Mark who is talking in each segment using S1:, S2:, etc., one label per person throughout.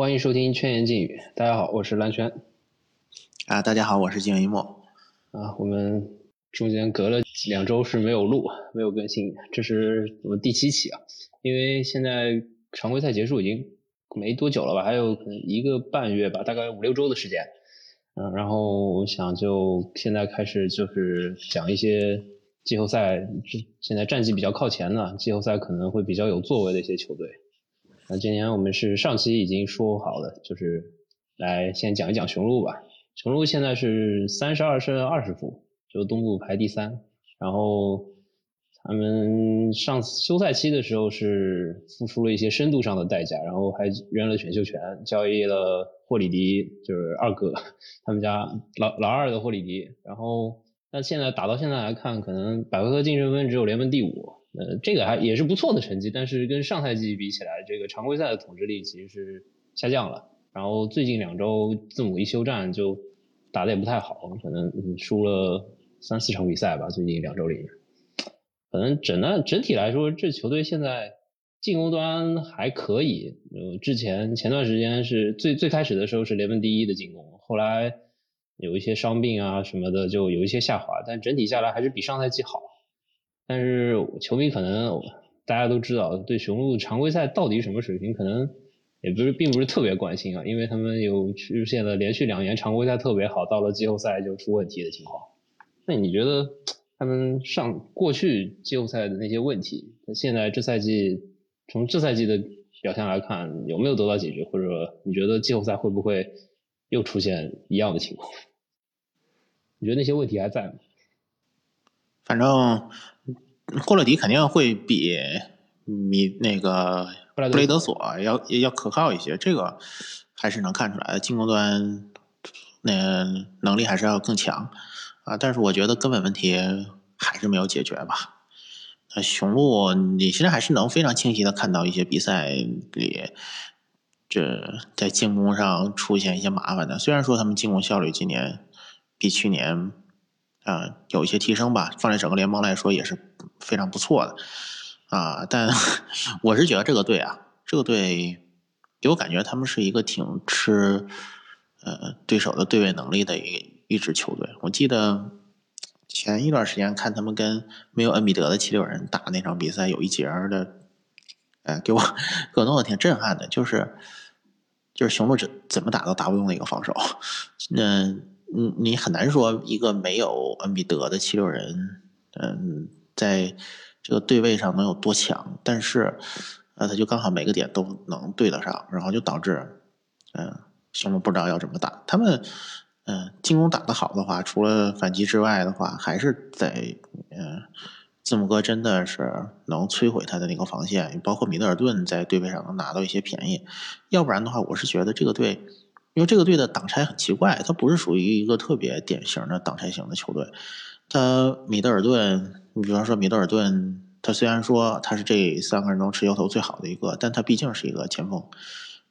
S1: 欢迎收听《圈言禁语》。大家好，我是蓝轩。
S2: 啊，大家好，我是金一墨。
S1: 啊，我们中间隔了两周是没有录，没有更新，这是我们第七期啊。因为现在常规赛结束已经没多久了吧，还有可能一个半月吧，大概五六周的时间。嗯，然后我想就现在开始就是讲一些季后赛，现在战绩比较靠前的，季后赛可能会比较有作为的一些球队。那今年我们是上期已经说好了，就是来先讲一讲雄鹿吧。雄鹿现在是三十二胜二十负，就东部排第三。然后他们上休赛期的时候是付出了一些深度上的代价，然后还扔了选秀权，交易了霍里迪，就是二哥他们家老老二的霍里迪。然后但现在打到现在来看，可能百回合净胜分只有联盟第五。呃，这个还也是不错的成绩，但是跟上赛季比起来，这个常规赛的统治力其实是下降了。然后最近两周字母一休战就打的也不太好，可能输了三四场比赛吧。最近两周里面，可能整的整体来说，这球队现在进攻端还可以。呃，之前前段时间是最最开始的时候是联盟第一的进攻，后来有一些伤病啊什么的，就有一些下滑，但整体下来还是比上赛季好。但是球迷可能大家都知道，对雄鹿常规赛到底什么水平，可能也不是并不是特别关心啊，因为他们有出现了连续两年常规赛特别好，到了季后赛就出问题的情况。那你觉得他们上过去季后赛的那些问题，现在这赛季从这赛季的表现来看，有没有得到解决？或者你觉得季后赛会不会又出现一样的情况？你觉得那些问题还在吗？
S2: 反正霍勒迪肯定会比米那个布雷德索要要可靠一些，这个还是能看出来的。进攻端那能力还是要更强啊，但是我觉得根本问题还是没有解决吧。那雄鹿，你现在还是能非常清晰的看到一些比赛里，这在进攻上出现一些麻烦的。虽然说他们进攻效率今年比去年。啊，有一些提升吧，放在整个联盟来说也是非常不错的啊。但 我是觉得这个队啊，这个队给我感觉他们是一个挺吃呃对手的对位能力的一一支球队。我记得前一段时间看他们跟没有恩比德的七六人打那场比赛，有一节的，呃，给我给我弄得挺震撼的，就是就是雄鹿怎怎么打都打不动的一个防守，那。嗯，你很难说一个没有恩比德的七六人，嗯，在这个对位上能有多强？但是，呃，他就刚好每个点都能对得上，然后就导致，嗯，雄鹿不知道要怎么打。他们，嗯，进攻打得好的话，除了反击之外的话，还是在，嗯，字母哥真的是能摧毁他的那个防线，包括米德尔顿在对位上能拿到一些便宜。要不然的话，我是觉得这个队。因为这个队的挡拆很奇怪，他不是属于一个特别典型的挡拆型的球队。他米德尔顿，你比方说米德尔顿，他虽然说他是这三个人中持球头最好的一个，但他毕竟是一个前锋。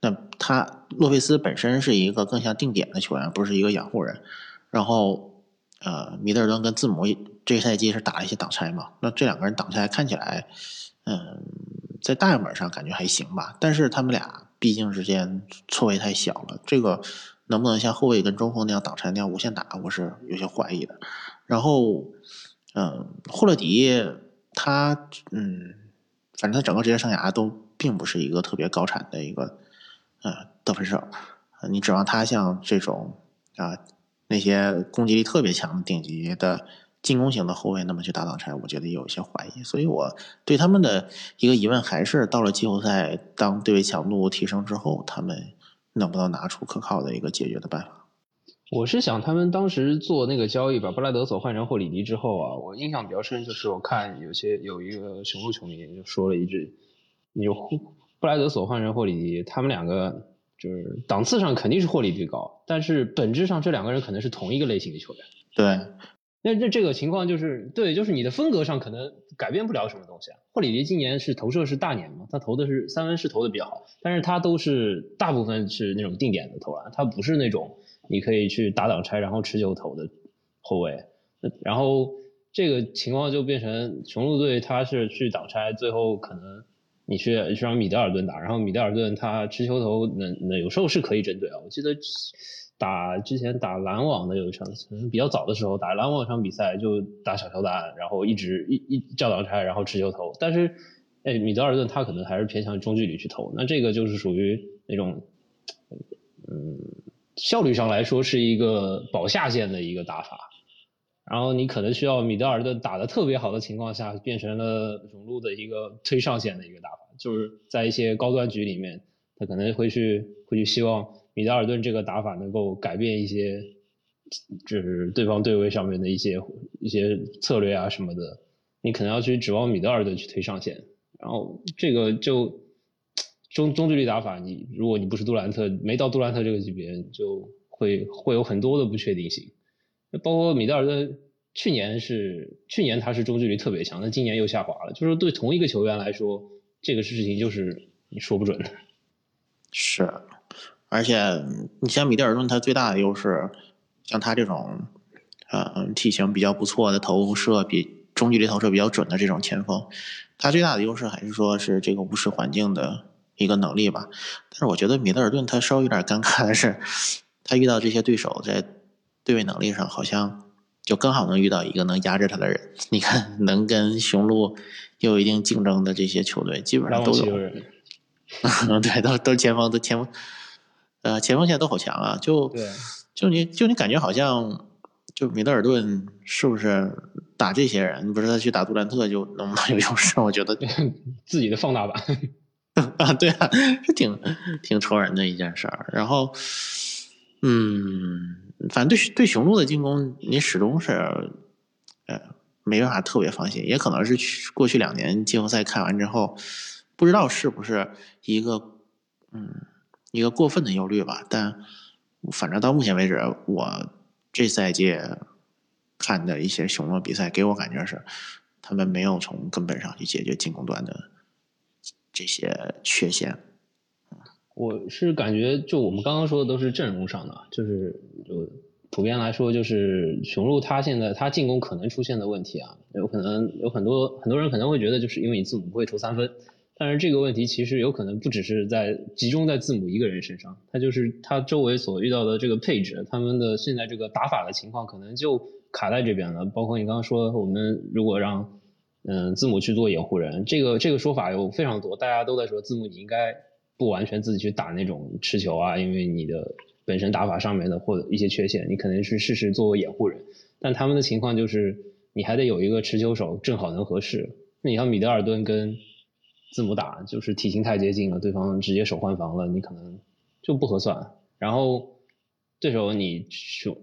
S2: 那他洛佩斯本身是一个更像定点的球员，不是一个养护人。然后，呃，米德尔顿跟字母这赛季是打了一些挡拆嘛？那这两个人挡拆看起来，嗯，在大样本上感觉还行吧，但是他们俩。毕竟之间错位太小了，这个能不能像后卫跟中锋那样挡拆那样无限打，我是有些怀疑的。然后，嗯，霍勒迪他，嗯，反正他整个职业生涯都并不是一个特别高产的一个，呃，得分手。你指望他像这种啊那些攻击力特别强的顶级的。进攻型的后卫那么去打挡拆，我觉得有一些怀疑，所以我对他们的一个疑问还是到了季后赛，当对位强度提升之后，他们能不能拿出可靠的一个解决的办法？
S1: 我是想，他们当时做那个交易，把布莱德索换成霍里尼之后啊，我印象比较深，就是我看有些有一个雄鹿球迷就说了一句：“你布莱德索换成霍里尼，他们两个就是档次上肯定是霍里迪高，但是本质上这两个人可能是同一个类型的球员。”
S2: 对。
S1: 那这这个情况就是对，就是你的风格上可能改变不了什么东西啊。霍里迪今年是投射是大年嘛，他投的是三分是投的比较好，但是他都是大部分是那种定点的投篮，他不是那种你可以去打挡拆然后持球投的后卫。然后这个情况就变成雄鹿队他是去挡拆，最后可能你去去让米德尔顿打，然后米德尔顿他持球头能能有时候是可以针对啊。我记得打之前打篮网的有一场，可能比较早的时候打篮网场比赛就打小乔丹，然后一直一一教导拆，然后持球投。但是哎，米德尔顿他可能还是偏向中距离去投，那这个就是属于那种嗯效率上来说是一个保下线的一个打法。然后你可能需要米德尔顿打的特别好的情况下，变成了雄鹿的一个推上线的一个打法，就是在一些高端局里面，他可能会去会去希望米德尔顿这个打法能够改变一些，就是对方对位上面的一些一些策略啊什么的，你可能要去指望米德尔顿去推上线，然后这个就中中距离打法，你如果你不是杜兰特，没到杜兰特这个级别，就会会有很多的不确定性。包括米德尔顿，去年是去年他是中距离特别强，但今年又下滑了。就是对同一个球员来说，这个事情就是你说不准的。
S2: 是，而且你像米德尔顿，他最大的优势，像他这种，呃，体型比较不错的投射比中距离投射比较准的这种前锋，他最大的优势还是说是这个无视环境的一个能力吧。但是我觉得米德尔顿他稍微有点尴尬的是，他遇到这些对手在。对位能力上好像就刚好能遇到一个能压制他的人。你看，能跟雄鹿有一定竞争的这些球队，基本上都有。对，都都是前锋，都前锋，呃，前锋现在都好强啊！就就你就你感觉好像，就米德尔顿是不是打这些人？你不是他去打杜兰特就能不能 有优势？我觉得
S1: 自己的放大版
S2: 啊，对啊，是挺挺愁人的一件事儿。然后，嗯。反正对对雄鹿的进攻，你始终是，呃，没办法特别放心。也可能是去过去两年季后赛看完之后，不知道是不是一个，嗯，一个过分的忧虑吧。但反正到目前为止，我这赛季看的一些雄鹿比赛，给我感觉是，他们没有从根本上去解决进攻端的这些缺陷。
S1: 我是感觉，就我们刚刚说的都是阵容上的，就是就普遍来说，就是雄鹿他现在他进攻可能出现的问题啊，有可能有很多很多人可能会觉得，就是因为你字母不会投三分，但是这个问题其实有可能不只是在集中在字母一个人身上，他就是他周围所遇到的这个配置，他们的现在这个打法的情况可能就卡在这边了。包括你刚刚说，我们如果让嗯字母去做掩护人，这个这个说法有非常多，大家都在说字母你应该。不完全自己去打那种持球啊，因为你的本身打法上面的或者一些缺陷，你可能去试试做掩护人。但他们的情况就是，你还得有一个持球手正好能合适。那你像米德尔顿跟字母打，就是体型太接近了，对方直接手换防了，你可能就不合算。然后对手你就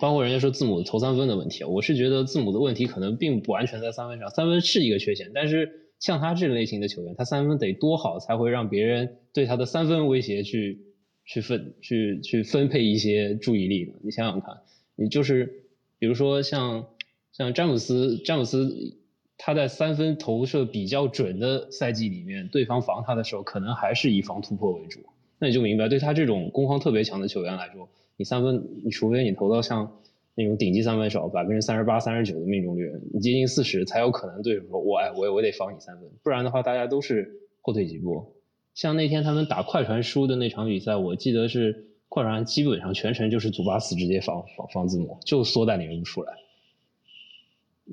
S1: 包括人家说字母投三分的问题，我是觉得字母的问题可能并不完全在三分上，三分是一个缺陷，但是。像他这类型的球员，他三分得多好才会让别人对他的三分威胁去去分去去分配一些注意力呢？你想想看，你就是比如说像像詹姆斯，詹姆斯他在三分投射比较准的赛季里面，对方防他的时候，可能还是以防突破为主。那你就明白，对他这种攻防特别强的球员来说，你三分，你除非你投到像。那种顶级三分手，百分之三十八、三十九的命中率，你接近四十才有可能对手说，我哎，我我得防你三分，不然的话，大家都是后退几步。像那天他们打快船输的那场比赛，我记得是快船基本上全程就是祖巴茨直接防防防字母，就缩在里面不出来。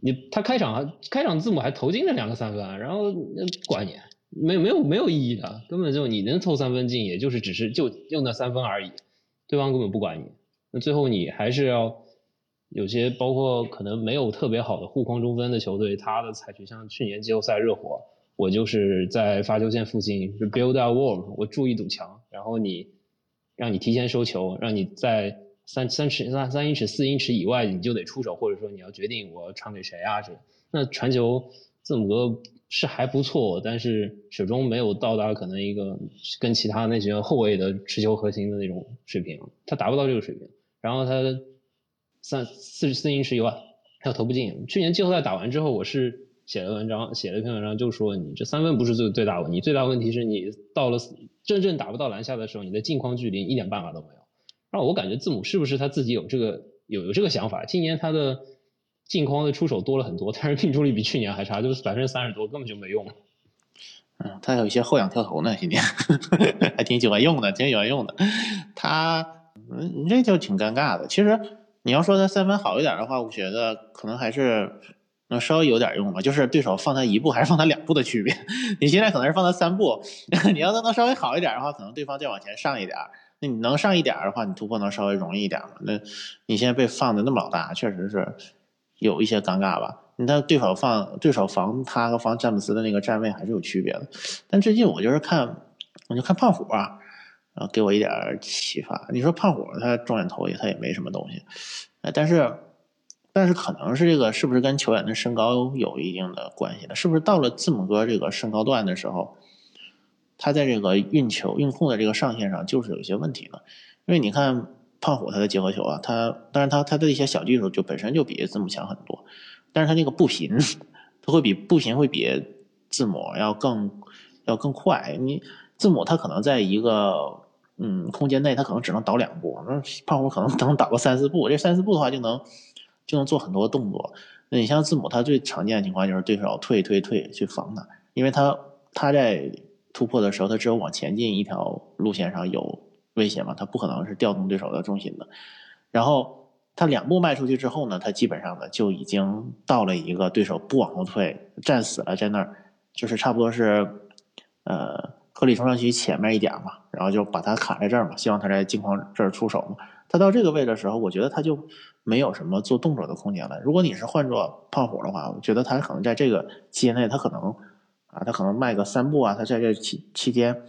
S1: 你他开场开场字母还投进了两个三分，然后不管你没没有没有意义的，根本就你能投三分进，也就是只是就用那三分而已，对方根本不管你。那最后你还是要。有些包括可能没有特别好的护框中分的球队，他的采取像去年季后赛热火，我就是在发球线附近就 build a wall，我筑一堵墙，然后你让你提前收球，让你在三三尺三三英尺四英尺以外你就得出手，或者说你要决定我传给谁啊？这那传球字母哥是还不错，但是始终没有到达可能一个跟其他那些后卫的持球核心的那种水平，他达不到这个水平，然后他。三四十四英尺以外，他投不进。去年季后赛打完之后，我是写了文章，写了一篇文章，就说你这三分不是最最大问题，最大问题是你到了真正打不到篮下的时候，你的近框距离一点办法都没有。让我感觉字母是不是他自己有这个有有这个想法？今年他的近框的出手多了很多，但是命中率比去年还差，就是百分之三十多，根本就没用。
S2: 嗯，他有一些后仰跳投呢，今天 还挺喜欢用的，挺喜欢用的。他，嗯，这就挺尴尬的。其实你要说他三分好一点的话，我觉得可能还是能稍微有点用吧。就是对手放他一步还是放他两步的区别。你现在可能是放他三步，你要他能稍微好一点的话，可能对方再往前上一点。那你能上一点的话，你突破能稍微容易一点嘛？那你现在被放的那么老大，确实是有一些尴尬吧。你看对手放对手防他和防詹姆斯的那个站位还是有区别的，但最近我就是看，我就看胖虎啊，然后给我一点启发。你说胖虎他中远投也他也没什么东西，但是但是可能是这个是不是跟球员的身高有一定的关系呢？是不是到了字母哥这个身高段的时候，他在这个运球运控的这个上限上就是有一些问题呢？因为你看胖虎他的结合球啊，他当然他他的一些小技术就本身就比字母强很多。但是他那个步频，他会比步频会比字母要更要更快。你字母他可能在一个嗯空间内，他可能只能倒两步，那胖虎可能能倒个三四步。这三四步的话，就能就能做很多动作。那你像字母，他最常见的情况就是对手退退退去防他，因为他他在突破的时候，他只有往前进一条路线上有威胁嘛，他不可能是调动对手的重心的。然后。他两步迈出去之后呢，他基本上呢就已经到了一个对手不往后退，战死了在那儿，就是差不多是，呃，合理冲上去前面一点嘛，然后就把他卡在这儿嘛，希望他在镜框这儿出手嘛。他到这个位置的时候，我觉得他就没有什么做动作的空间了。如果你是换做胖虎的话，我觉得他可能在这个期间内，他可能啊，他可能迈个三步啊，他在这期期间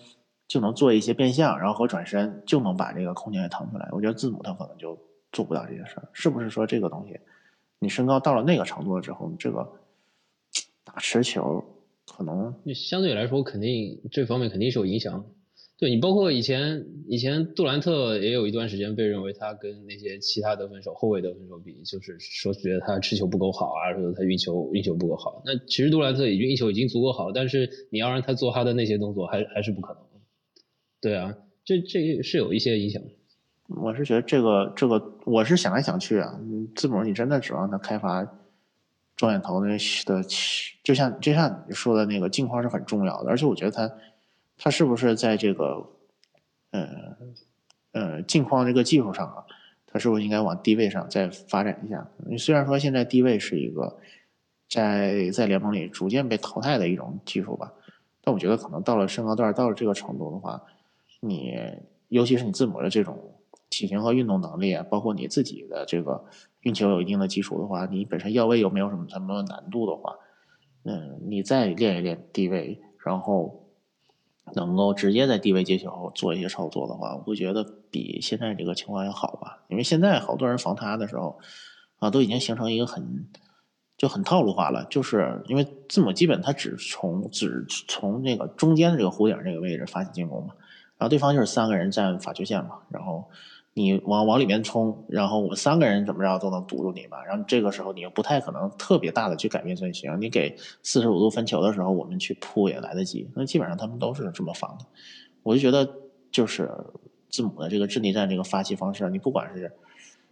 S2: 就能做一些变向，然后和转身就能把这个空间给腾出来。我觉得字母他可能就。做不到这些事儿，是不是说这个东西，你身高到了那个程度了之后，这个打持球可能
S1: 相对来说肯定这方面肯定是有影响。对你包括以前以前杜兰特也有一段时间被认为他跟那些其他得分手后卫得分手比，就是说觉得他持球不够好啊，说他运球运球不够好。那其实杜兰特已经运球已经足够好，但是你要让他做他的那些动作，还还是不可能。对啊，这这是有一些影响。
S2: 我是觉得这个这个，我是想来想去啊，字母你真的指望他开发中远投的的，就像就像你说的那个镜框是很重要的，而且我觉得他他是不是在这个呃呃镜框这个技术上啊，他是不是应该往低位上再发展一下？虽然说现在低位是一个在在联盟里逐渐被淘汰的一种技术吧，但我觉得可能到了身高段到了这个程度的话，你尤其是你字母的这种。体型和运动能力啊，包括你自己的这个运球有一定的基础的话，你本身腰围又没有什么什么难度的话，嗯，你再练一练低位，然后能够直接在低位接球做一些操作的话，我会觉得比现在这个情况要好吧。因为现在好多人防他的时候啊，都已经形成一个很就很套路化了，就是因为字母基本他只从只从那个中间的这个弧顶这个位置发起进攻嘛，然后对方就是三个人站法球线嘛，然后。你往往里面冲，然后我们三个人怎么着都能堵住你嘛。然后这个时候你又不太可能特别大的去改变阵型，你给四十五度分球的时候，我们去扑也来得及。那基本上他们都是这么防的。我就觉得就是字母的这个阵地战这个发起方式，你不管是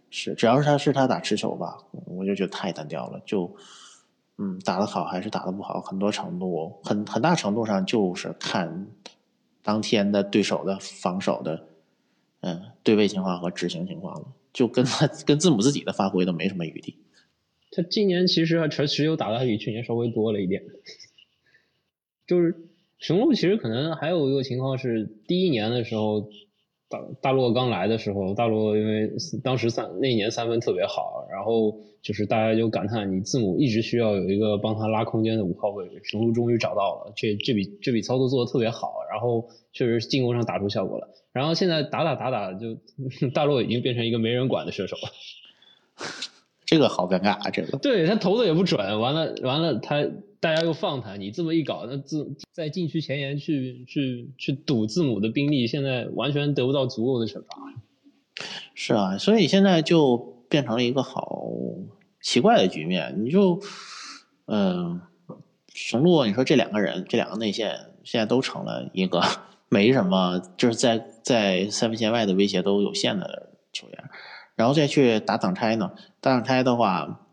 S2: 是只要是他是他打持球吧，我就觉得太单调了。就嗯打得好还是打得不好，很多程度很很大程度上就是看当天的对手的防守的。对位情况和执行情况了，就跟他跟字母自己的发挥都没什么余地。
S1: 他今年其实持持有打的还比去年稍微多了一点。就是雄鹿其实可能还有一个情况是，第一年的时候，大大洛刚来的时候，大洛因为当时三那一年三分特别好，然后就是大家就感叹，你字母一直需要有一个帮他拉空间的五号位，雄鹿终于找到了，这这笔这笔操作做的特别好，然后确实进攻上打出效果了。然后现在打打打打，就 大洛已经变成一个没人管的射手了，
S2: 这个好尴尬啊！这个
S1: 对他投的也不准，完了完了，他大家又放他，你这么一搞，那字在禁区前沿去去去堵字母的兵力，现在完全得不到足够的惩罚。
S2: 是啊，所以现在就变成了一个好奇怪的局面。你就嗯，雄鹿，你说这两个人，这两个内线现在都成了一个。没什么，就是在在三分线外的威胁都有限的球员，然后再去打挡拆呢？打挡拆的话，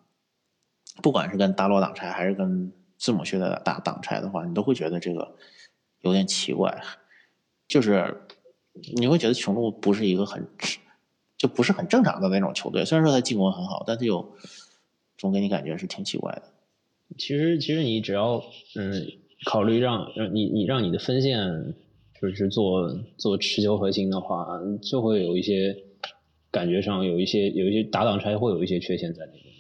S2: 不管是跟大罗挡拆还是跟字母学的打挡拆的话，你都会觉得这个有点奇怪，就是你会觉得雄鹿不是一个很就不是很正常的那种球队。虽然说他进攻很好，但是又总给你感觉是挺奇怪的。
S1: 其实，其实你只要嗯考虑让让你你让你的分线就是做做持球核心的话，就会有一些感觉上有一些有一些打挡拆会有一些缺陷在里面。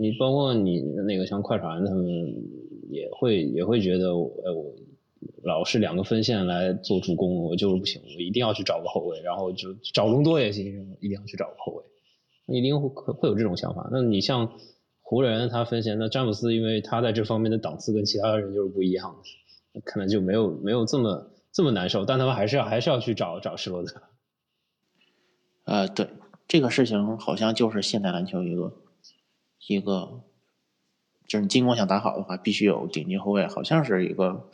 S1: 你包括你那个像快船他们也会也会觉得，哎我老是两个分线来做助攻，我就是不行，我一定要去找个后卫，然后就找隆多也行，一定要去找个后卫，一定会会有这种想法。那你像。湖人他分线，那詹姆斯因为他在这方面的档次跟其他人就是不一样的，可能就没有没有这么这么难受，但他们还是要还是要去找找施罗德。
S2: 呃，对，这个事情好像就是现代篮球一个一个，就是你进攻想打好的话，必须有顶级后卫，好像是一个。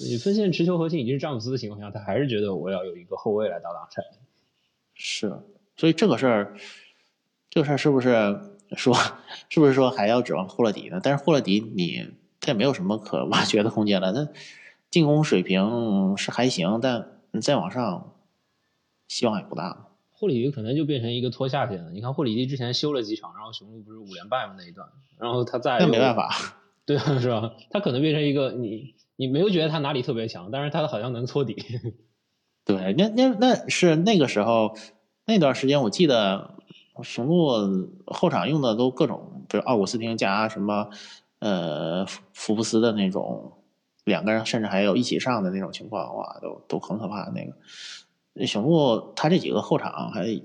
S1: 你分线持球核心已经是詹姆斯的情况下，他还是觉得我要有一个后卫来打挡拆。
S2: 是，所以这个事儿，这个事儿是不是？说 是不是说还要指望霍勒迪呢？但是霍勒迪你他也没有什么可挖掘的空间了。他进攻水平是还行，但你再往上希望也不大。
S1: 霍里迪可能就变成一个拖下去了。你看霍里迪之前休了几场，然后雄鹿不是五连败嘛？那一段，然后他在
S2: 那没办法，
S1: 对啊，是吧？他可能变成一个你你没有觉得他哪里特别强，但是他好像能搓底。
S2: 对，那那那是那个时候那段时间，我记得。雄鹿后场用的都各种，比如奥古斯汀加什么，呃，福福布斯的那种，两个人甚至还有一起上的那种情况，哇，都都很可怕。那个雄鹿他这几个后场还，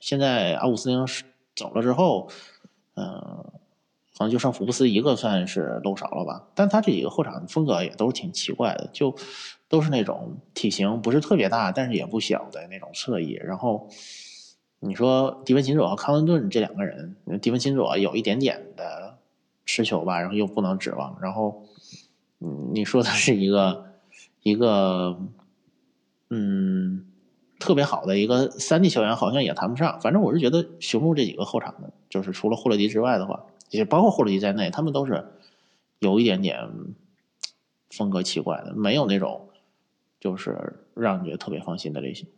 S2: 现在阿古斯丁走了之后，嗯，好像就剩福布斯一个算是漏勺了吧。但他这几个后场风格也都是挺奇怪的，就都是那种体型不是特别大，但是也不小的那种侧翼，然后。你说迪文琴佐和康文顿这两个人，迪文琴佐有一点点的持球吧，然后又不能指望。然后，嗯，你说他是一个一个，嗯，特别好的一个三 D 球员，好像也谈不上。反正我是觉得雄鹿这几个后场的，就是除了霍勒迪之外的话，也包括霍勒迪在内，他们都是有一点点风格奇怪的，没有那种就是让你觉得特别放心的类型。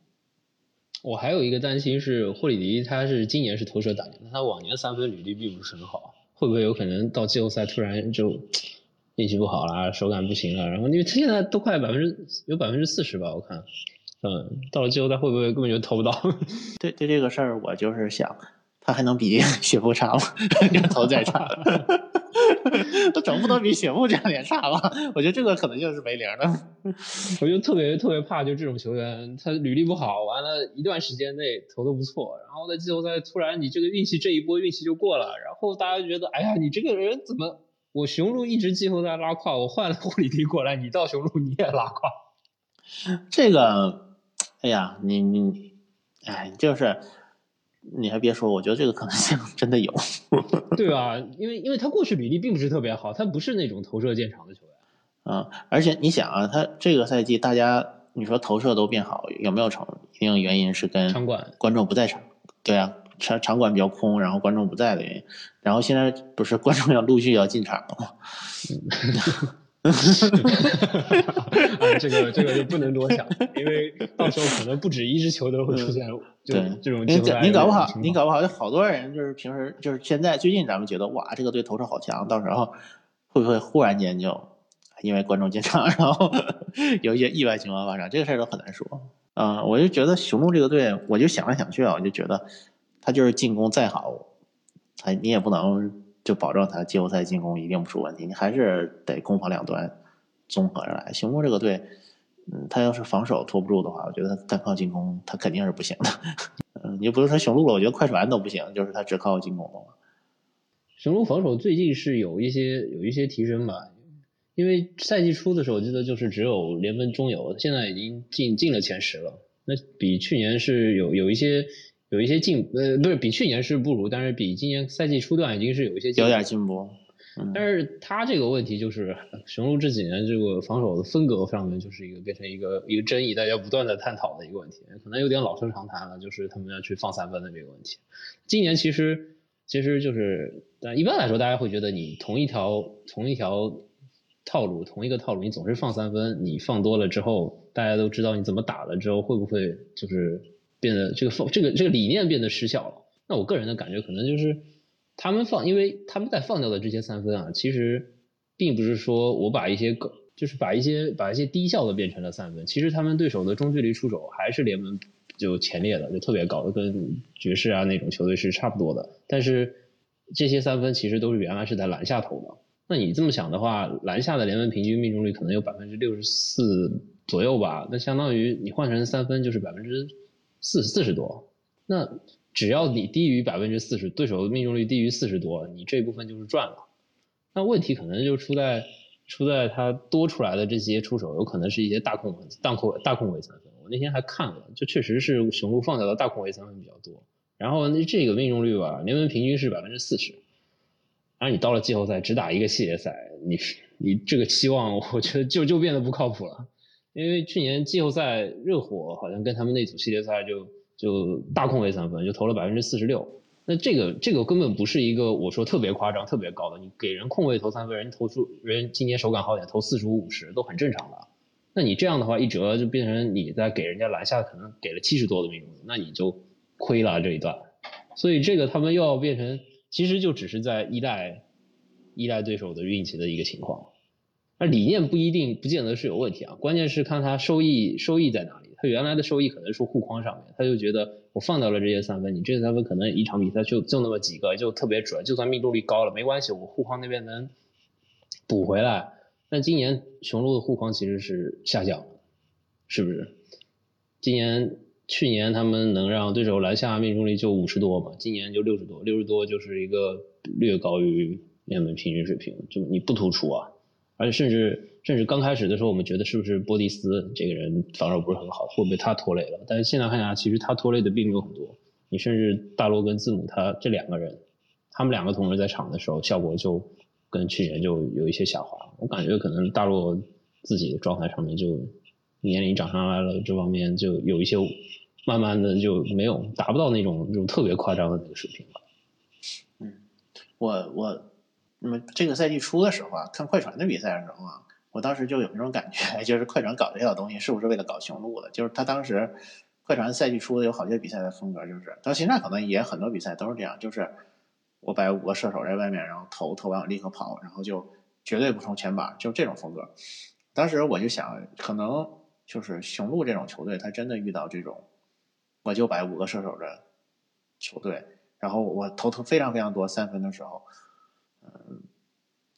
S1: 我还有一个担心是霍里迪，他是今年是投射打年，他往年三分履历并不是很好，会不会有可能到季后赛突然就 运气不好了，手感不行了？然后因为他现在都快百分之有百分之四十吧，我看，嗯，到了季后赛会不会根本就投不到？
S2: 对 对，这个事儿我就是想，他还能比 雪夫差吗？投再差。他总不能比雪木这样脸差吧？我觉得这个可能就是没零的。
S1: 我就特别特别怕，就这种球员，他履历不好，完了一段时间内投的不错，然后在季后赛突然你这个运气这一波运气就过了，然后大家觉得，哎呀，你这个人怎么？我雄鹿一直季后赛拉胯，我换了霍里迪过来，你到雄鹿你也拉胯。
S2: 这个，哎呀，你你，哎，就是。你还别说，我觉得这个可能性 真的有，
S1: 对吧？因为因为他过去履历并不是特别好，他不是那种投射见长的球员。
S2: 嗯，而且你想啊，他这个赛季大家你说投射都变好，有没有成？一定原因是跟
S1: 场馆
S2: 观众不在场，对啊，场场馆比较空，然后观众不在的原因。然后现在不是观众要陆续要进场了吗？
S1: 这个这个就不能多想，因为到时候可能不止一支球队会出现就这种。你
S2: 你搞不好，你搞不好有好多人就是平时就是现在最近咱们觉得哇这个队投射好强，到时候会不会忽然间就因为观众进场，然后 有一些意外情况发生？这个事儿都很难说。嗯，我就觉得雄鹿这个队，我就想来想去啊，我就觉得他就是进攻再好，他你也不能。就保证他季后赛进攻一定不出问题，你还是得攻防两端综合着来。雄鹿这个队，嗯，他要是防守拖不住的话，我觉得他单靠进攻他肯定是不行的。嗯，你不是说雄鹿了，我觉得快船都不行，就是他只靠进攻的话。
S1: 雄鹿防守最近是有一些有一些提升吧，因为赛季初的时候我记得就是只有联盟中游，现在已经进进了前十了，那比去年是有有一些。有一些进呃不是比去年是不如，但是比今年赛季初段已经是有一些
S2: 有点进步。
S1: 但是他这个问题就是雄鹿这几年这个防守的风格上面就是一个变成一个一个争议，大家不断的探讨的一个问题，可能有点老生常谈了，就是他们要去放三分的这个问题。今年其实其实就是，但一般来说大家会觉得你同一条同一条套路，同一个套路，你总是放三分，你放多了之后，大家都知道你怎么打了之后，会不会就是变得这个放这个这个理念变得失效了？那我个人的感觉可能就是他们放，因为他们在放掉的这些三分啊，其实并不是说我把一些个就是把一些把一些低效的变成了三分，其实他们对手的中距离出手还是联盟就前列的，就特别高的，跟爵士啊那种球队是差不多的，但是这些三分其实都是原来是在篮下投的。那你这么想的话，篮下的联盟平均命中率可能有百分之六十四左右吧？那相当于你换成三分就是百分之四四十多。那只要你低于百分之四十，对手命中率低于四十多，你这部分就是赚了。那问题可能就出在出在他多出来的这些出手，有可能是一些大空大空大空位三分。我那天还看了，就确实是雄鹿放掉的大空位三分比较多。然后那这个命中率吧，联盟平均是百分之四十。而你到了季后赛只打一个系列赛，你你这个期望，我觉得就就变得不靠谱了。因为去年季后赛热火好像跟他们那组系列赛就就大空位三分就投了百分之四十六，那这个这个根本不是一个我说特别夸张特别高的，你给人空位投三分，人投出人今年手感好点投四十五五十都很正常的。那你这样的话一折就变成你在给人家篮下可能给了七十多的命中率，那你就亏了这一段。所以这个他们又要变成。其实就只是在依赖依赖对手的运气的一个情况，那理念不一定不见得是有问题啊，关键是看他收益收益在哪里。他原来的收益可能是护框上面，他就觉得我放掉了这些三分，你这些三分可能一场比赛就就那么几个，就特别准，就算命中率高了没关系，我护框那边能补回来。但今年雄鹿的护框其实是下降了，是不是？今年。去年他们能让对手篮下命中率就五十多嘛，今年就六十多，六十多就是一个略高于联盟平均水平，就你不突出啊，而且甚至甚至刚开始的时候我们觉得是不是波蒂斯这个人防守不是很好，会被他拖累了，但是现在看下其实他拖累的并没有很多，你甚至大洛跟字母他这两个人，他们两个同时在场的时候效果就跟去年就有一些下滑，我感觉可能大洛自己的状态上面就年龄长上来了，这方面就有一些。慢慢的就没有达不到那种那种特别夸张的那个水平了。
S2: 嗯，我我那么这个赛季初的时候啊，看快船的比赛的时候啊，我当时就有那种感觉，就是快船搞这套东西是不是为了搞雄鹿的？就是他当时快船赛季初有好些比赛的风格，就是到现在可能也很多比赛都是这样，就是我摆五个射手在外面，然后投投完我立刻跑，然后就绝对不冲前板，就这种风格。当时我就想，可能就是雄鹿这种球队，他真的遇到这种。我就摆五个射手的球队，然后我投投非常非常多三分的时候，嗯，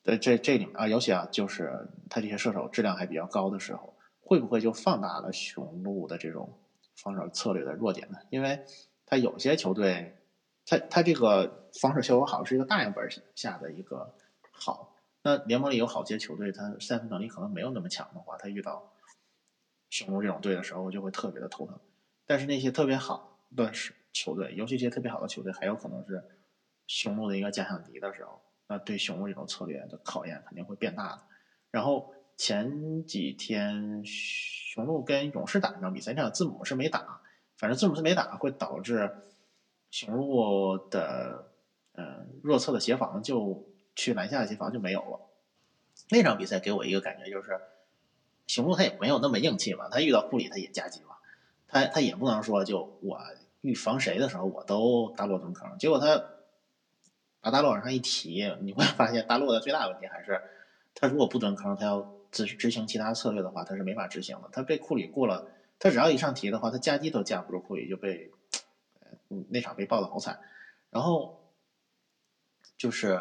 S2: 在这这里面啊，尤其啊，就是他这些射手质量还比较高的时候，会不会就放大了雄鹿的这种防守策略的弱点呢？因为他有些球队，他他这个防守效果好是一个大样本下的一个好，那联盟里有好些球队，他三分能力可能没有那么强的话，他遇到雄鹿这种队的时候，就会特别的头疼。但是那些特别好的球队，尤其一些特别好的球队，还有可能是雄鹿的一个假想敌的时候，那对雄鹿这种策略的考验肯定会变大的。然后前几天雄鹿跟勇士打那场比赛，那场字母是没打，反正字母是没打，会导致雄鹿的嗯弱侧的协防就去篮下的协防就没有了。那场比赛给我一个感觉就是，雄鹿他也没有那么硬气嘛，他遇到库里他也夹击嘛。他他也不能说就我预防谁的时候我都大洛蹲坑，结果他把大洛往上一提，你会发现大洛的最大问题还是他如果不蹲坑，他要执执行其他策略的话，他是没法执行的。他被库里过了，他只要一上提的话，他夹击都架不住库里，就被那场被爆的好惨。然后就是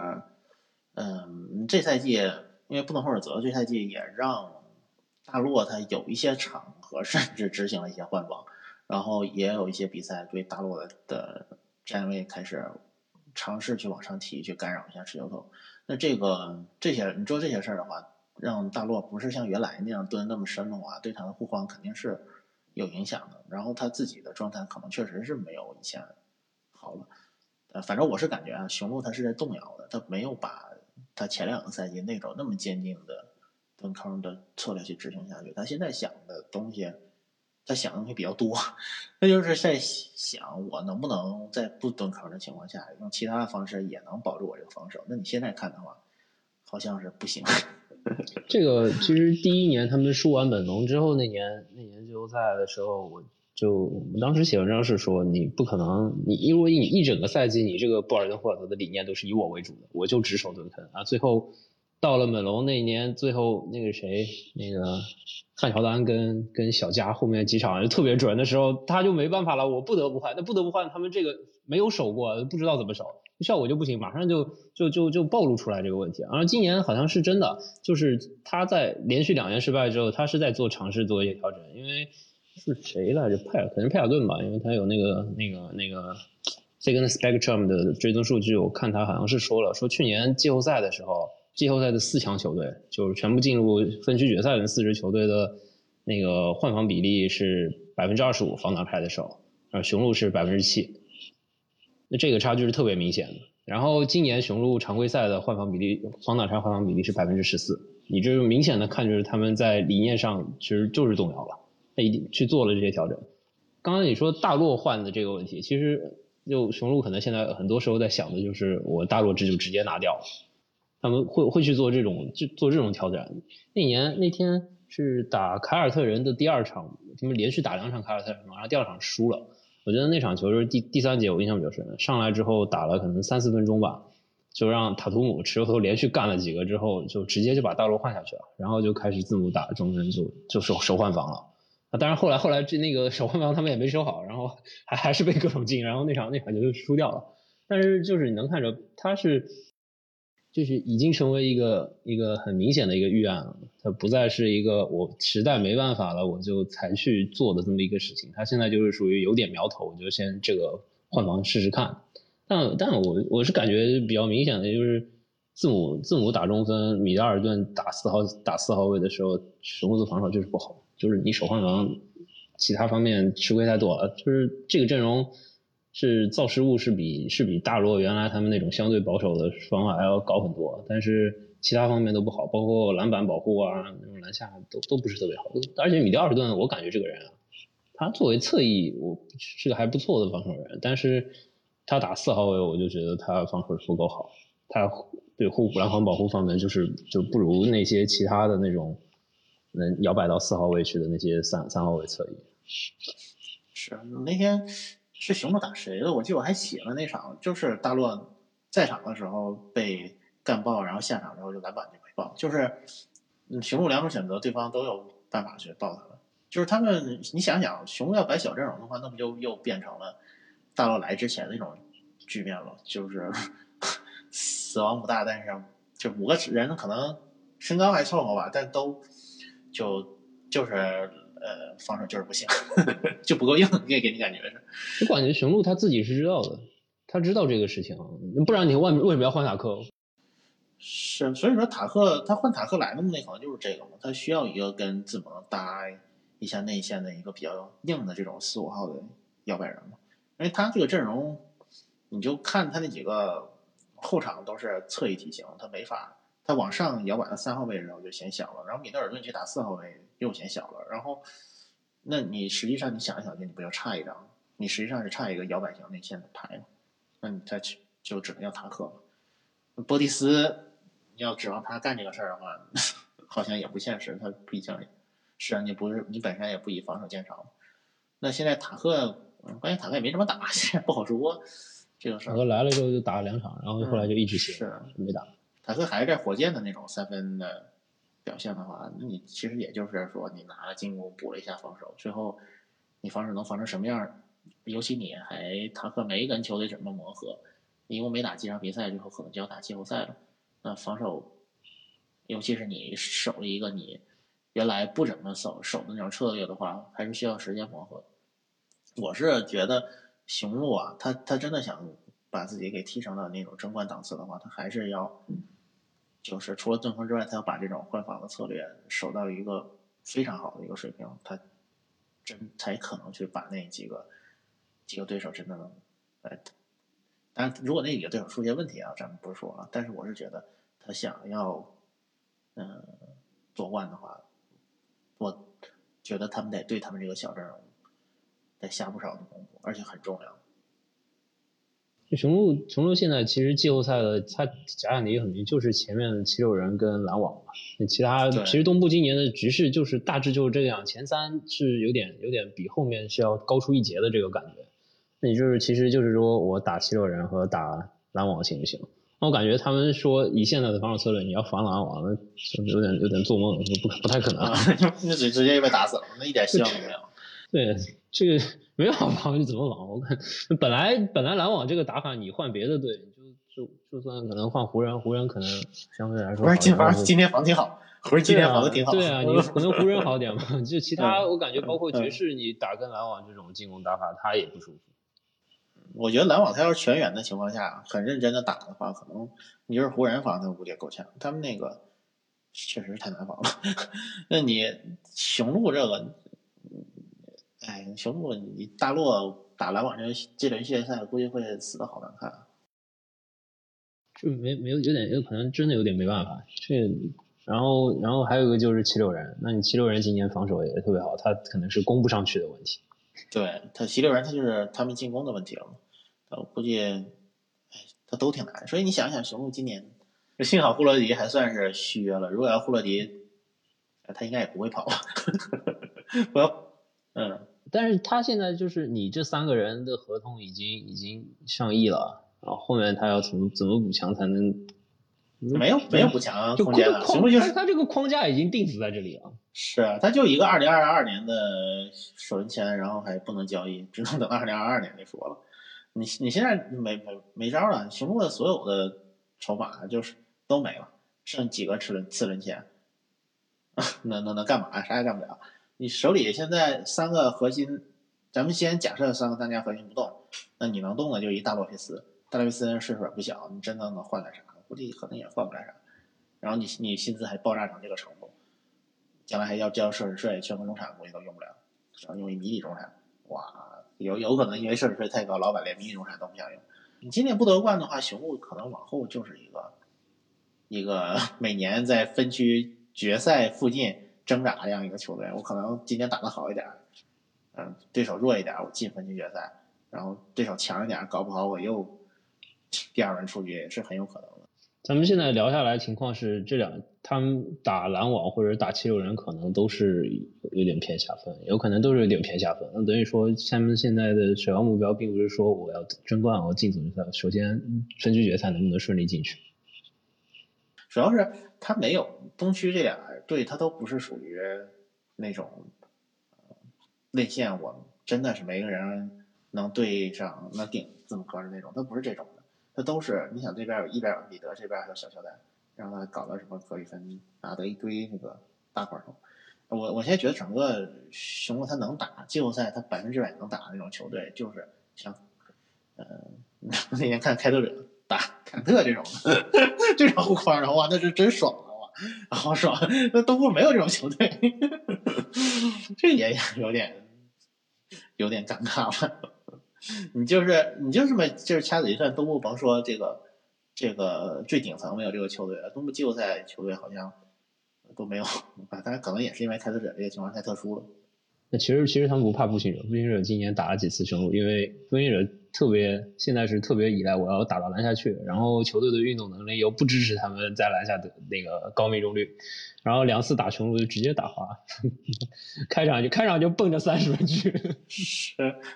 S2: 嗯，这赛季因为不能霍尔泽，这赛季也让。大洛他有一些场合甚至执行了一些换防，然后也有一些比赛对大洛的的站位开始尝试去往上提，去干扰一下持球投。那这个这些你做这些事儿的话，让大洛不是像原来那样蹲那么深的话，对他的护框肯定是有影响的。然后他自己的状态可能确实是没有以前好了。呃，反正我是感觉啊，雄鹿他是在动摇的，他没有把他前两个赛季那种那么坚定的。蹲坑的策略去执行下去，他现在想的东西，他想的东西比较多，那就是在想我能不能在不蹲坑的情况下，用其他的方式也能保住我这个防守。那你现在看的话，好像是不行。
S1: 这个其实第一年他们输完本龙之后，那年那年季后赛的时候，我就我当时写文章是说，你不可能，你因为你一整个赛季，你这个布尔登霍尔德的理念都是以我为主的，我就只守蹲坑啊，最后。到了猛龙那一年，最后那个谁，那个汉乔丹跟跟小加后面几场就特别准的时候，他就没办法了，我不得不换，那不得不换，他们这个没有守过，不知道怎么守，效果就不行，马上就就就就暴露出来这个问题。然后今年好像是真的，就是他在连续两年失败之后，他是在做尝试做一些调整，因为是谁来着？佩尔可能佩尔顿吧，因为他有那个那个那个这跟 Spectrum 的追踪数据，我看他好像是说了，说去年季后赛的时候。季后赛的四强球队，就是全部进入分区决赛的四支球队的那个换防比例是百分之二十五，防打派的手，啊，雄鹿是百分之七，那这个差距是特别明显的。然后今年雄鹿常规赛的换防比例，防打差换防比例是百分之十四，你这就明显的看就是他们在理念上其实就是动摇了，他一定去做了这些调整。刚刚你说大洛换的这个问题，其实就雄鹿可能现在很多时候在想的就是我大洛这就直接拿掉了。他们会会去做这种就做这种调整。那年那天是打凯尔特人的第二场，他们连续打两场凯尔特人，然后第二场输了。我觉得那场球是第第三节，我印象比较深。上来之后打了可能三四分钟吧，就让塔图姆持球头连续干了几个之后，就直接就把大罗换下去了，然后就开始字母打中锋就就守守换防了。啊，当然后来后来这那个守换防他们也没守好，然后还还是被各种进，然后那场那场球就输掉了。但是就是你能看着他是。就是已经成为一个一个很明显的一个预案了，它不再是一个我实在没办法了我就才去做的这么一个事情，它现在就是属于有点苗头，我就先这个换防试试看。但但我我是感觉比较明显的，就是字母字母打中锋，米德尔顿打四号打四号位的时候，雄鹿的防守就是不好，就是你手换防，其他方面吃亏太多了，就是这个阵容。是造失误是比是比大罗原来他们那种相对保守的方法还要高很多，但是其他方面都不好，包括篮板保护啊，那种篮下都都不是特别好。而且米德尔顿，我感觉这个人啊，他作为侧翼，我是个还不错的防守人，但是他打四号位，我就觉得他防守不够好，他对护篮防保护方面就是就不如那些其他的那种能摇摆到四号位去的那些三三号位侧翼。
S2: 是那天。是雄鹿打谁的？我记得我还写了那场，就是大洛在场的时候被干爆，然后下场之后就篮板就被爆。就是，嗯，雄鹿两种选择，对方都有办法去爆他们。就是他们，你想想，雄鹿要摆小阵容的话，那不就又变成了大洛来之前那种局面了？就是 死亡不大，但是就五个人可能身高还凑合吧，但都就就是。呃，防守就是不行，就不够硬，给给你感觉
S1: 是。我感觉雄鹿他自己是知道的，他知道这个事情，不然你为为什么要换塔克？
S2: 是，所以说塔克他换塔克来的目的可能就是这个嘛，他需要一个跟字母搭一下内线的一个比较硬的这种四五号的摇摆人嘛。因为他这个阵容，你就看他那几个后场都是侧翼体型，他没法。他往上摇摆到三号位的时候就显小了，然后米德尔顿去打四号位又显小了，然后，那你实际上你想一想，就你不要差一张，你实际上是差一个摇摆型内线的牌嘛，那你再去就只能要塔克了。波蒂斯，你要指望他干这个事儿的话，好像也不现实，他毕竟是啊，你不是你本身也不以防守见长。那现在塔克，关键塔克也没怎么打，现在不好说这个事儿。塔
S1: 克来了之后就打了两场，然后后来就一直歇，
S2: 是
S1: 没打。
S2: 塔克还是在火箭的那种三分的表现的话，那你其实也就是说，你拿进攻补了一下防守，最后你防守能防成什么样？尤其你还塔克没跟球队怎么磨合，因为没打几场比赛，最后可能就要打季后赛了。那防守，尤其是你守了一个你原来不怎么守守的那种策略的话，还是需要时间磨合。我是觉得雄鹿啊，他他真的想。把自己给提升到那种争冠档次的话，他还是要，就是除了阵锋之外，他要把这种换防的策略守到一个非常好的一个水平，他真才可能去把那几个几个对手真的能，哎，当然如果那几个对手出现问题啊，咱们不说啊，但是我是觉得他想要嗯夺冠的话，我觉得他们得对他们这个小阵容得下不少的功夫，而且很重要。
S1: 雄鹿雄鹿现在其实季后赛的它假想敌很明，就是前面的七六人跟篮网嘛。那其他其实东部今年的局势就是大致就是这样，前三是有点有点比后面是要高出一截的这个感觉。那也就是其实就是说我打七六人和打篮网行不行？那我感觉他们说以现在的防守策略，你要防篮网，那有点有点做梦，不不太可能。
S2: 那直 直接就被打死了，那一点希望都没有。
S1: 对，这个没有防你怎么防？我看本来本来篮网这个打法，你换别的队，就就就算可能换湖人，湖人可能相对来说。
S2: 不是今防今天防挺好，不是今天防的挺好。
S1: 对啊，你可能湖人好点嘛？就其 他我感觉包括爵士，你打跟篮网这种进攻打法，他也不舒服。
S2: 我觉得篮网他要是全员的情况下，很认真的打的话，可能你就是湖人防他估计够呛。他们那个确实是太难防了。那你雄鹿这个。哎，雄鹿，你大洛打篮网这这轮系列赛，估计会死的好难看。
S1: 就没没有有点有可能真的有点没办法。这然后然后还有一个就是七六人，那你七六人今年防守也特别好，他可能是攻不上去的问题。
S2: 对他七六人，他就是他们进攻的问题了。我估计，哎，他都挺难。所以你想想，雄鹿今年，幸好霍勒迪还算是续约了。如果要霍勒迪，他应该也不会跑。不要，嗯。
S1: 但是他现在就是你这三个人的合同已经已经上亿了，然后后面他要怎么怎么补强才能？
S2: 没有没有补强
S1: 空
S2: 间了，什么就是
S1: 他这个框架已经定死在这里了。
S2: 是啊，他就一个二零二二年的首轮签，然后还不能交易，只能等二零二二年再说了。你你现在没没没招了，雄鹿的所有的筹码就是都没了，剩几个次轮次轮签，能能能干嘛？啥也干不了。你手里现在三个核心，咱们先假设三个当家核心不动，那你能动的就一大洛佩斯，大洛佩斯岁数也不小，你真的能换来啥？估计可能也换不来啥。然后你你薪资还爆炸成这个程度，将来还要交奢侈税，全国中产估计都用不了，只能用于迷你中产。哇，有有可能因为奢侈税太高，老板连迷你中产都不想用。你今年不夺冠的话，雄鹿可能往后就是一个一个 每年在分区决赛附近。挣扎这样一个球队，我可能今天打的好一点，嗯，对手弱一点，我进分区决赛；然后对手强一点，搞不好我又第二轮出局，也是很有可能的。
S1: 咱们现在聊下来情况是，这两他们打篮网或者打七六人，可能都是有点偏下分，有可能都是有点偏下分。那等于说，他们现在的首要目标，并不是说我要争冠，我进总决赛，首先分区决赛能不能顺利进去？
S2: 主要是他没有东区这俩。对他都不是属于那种内线，我真的是没个人能对上能顶这么高的那种，他不是这种的，他都是你想这边有一边有彼得，这边还有小乔丹，让他搞个什么格里芬，拿的一堆那个大块头。我我现在觉得整个雄鹿他能打季后赛，他百分之百能打那种球队，就是像嗯 那天看开拓者打坎特这种 这种护框，然后哇那是真爽。好爽！那东部没有这种球队，这也 有点有点尴尬了。你就是你就这么就是掐指一算，东部甭说这个这个最顶层没有这个球队了，东部季后赛球队好像都没有啊。当然可能也是因为开拓者这个情况太特殊了。
S1: 那其实其实他们不怕步行者，步行者今年打了几次雄鹿，因为步行者特别现在是特别依赖我要打到篮下去，然后球队的运动能力又不支持他们在篮下的那个高命中率，然后两次打雄鹿就直接打滑，开场就开场就蹦着三十分去。
S2: 是，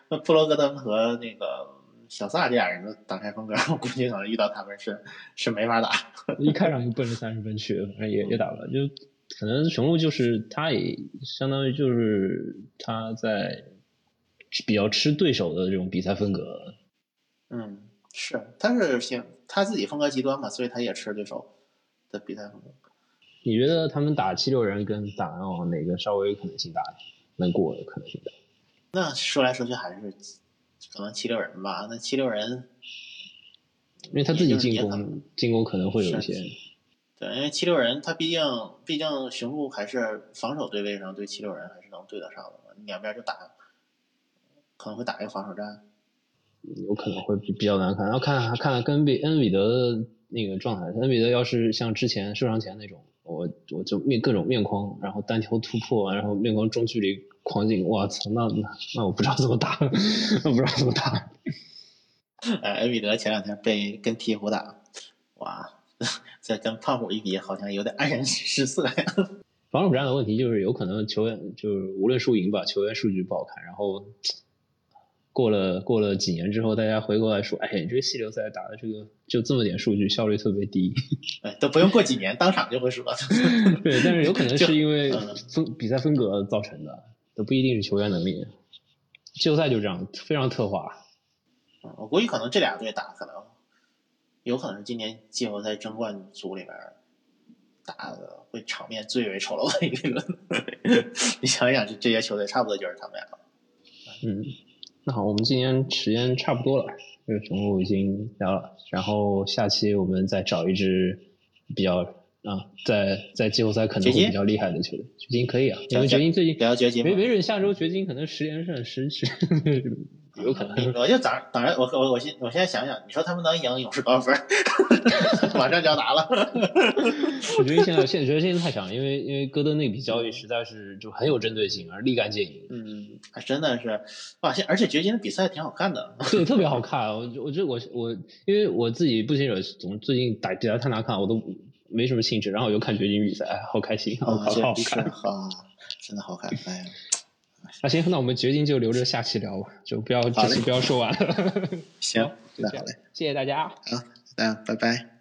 S2: 那布罗格登和那个小萨这俩人的挡拆风格，我估计可能遇到他们是是没法打，
S1: 一开场就奔着三十分去，反正也也打不了，就。可能雄鹿就是他也相当于就是他在比较吃对手的这种比赛风格。
S2: 嗯，是，他是行他自己风格极端嘛，所以他也吃对手的比赛风格。
S1: 你觉得他们打七六人跟打篮网哪个稍微可能性大？能过的可能性大？
S2: 那说来说去还是可能七六人吧。那七六人，
S1: 因为他自己进攻进攻可能会有一些。
S2: 对，因为七六人他毕竟毕竟雄鹿还是防守对位上对七六人还是能对得上的嘛，两边就打，可能会打一个防守战，
S1: 有可能会比比较难看。然后看看看跟比恩比德的那个状态，恩比德要是像之前受伤前那种，我我就面各种面框，然后单挑突破，然后面框中距离狂进，我操，那那那我不知道怎么打，那不知道怎么打。
S2: 呃，恩比德前两天被跟鹈鹕打，哇，这跟胖虎一比，好像有点黯然失色呀。
S1: 防守战的问题就是有可能球员就是无论输赢吧，球员数据不好看，然后过了过了几年之后，大家回过来说，哎，你这个系列赛打的这个就这么点数据，效率特别低。
S2: 哎，都不用过几年，当场就会说。
S1: 对，但是有可能 是因为风比赛风格造成的，都不一定是球员能力。季后赛就这样，非常特化。
S2: 我估计可能这俩队打，可能有可能是今年季后赛争冠组里面打的会场面最为丑陋的一个。你想想，这这些球队差不多就是他们俩。
S1: 嗯，那好，我们今天时间差不多了，这个宠物已经聊了，然后下期我们再找一只比较啊，在在季后赛可能会比较厉害的球队。掘金可以啊，因为掘金最近
S2: 聊掘金，
S1: 没没准下周掘金可能十连胜十十。有可能，
S2: 我就早早上，我我我现我现在想想，你说他们能赢勇士多少分？马上就要打了。
S1: 我觉得现在现在觉得现在太强，因为因为戈登那笔交易实在是就很有针对性，而立竿见影。
S2: 嗯，还真的是哇！现而且掘金的比赛挺好看的，
S1: 对，特别好看。我我觉得我我因为我自己步行者总最近打比赛太难看，我都没什么兴致，然后我又看掘金比赛，哎，好开心，好好看，
S2: 啊，真的好看，哎呀。
S1: 那行，那我们掘金就留着下期聊吧，就不要这期不要说完了。
S2: 行，那好嘞，
S1: 谢谢大家。
S2: 好，那拜拜。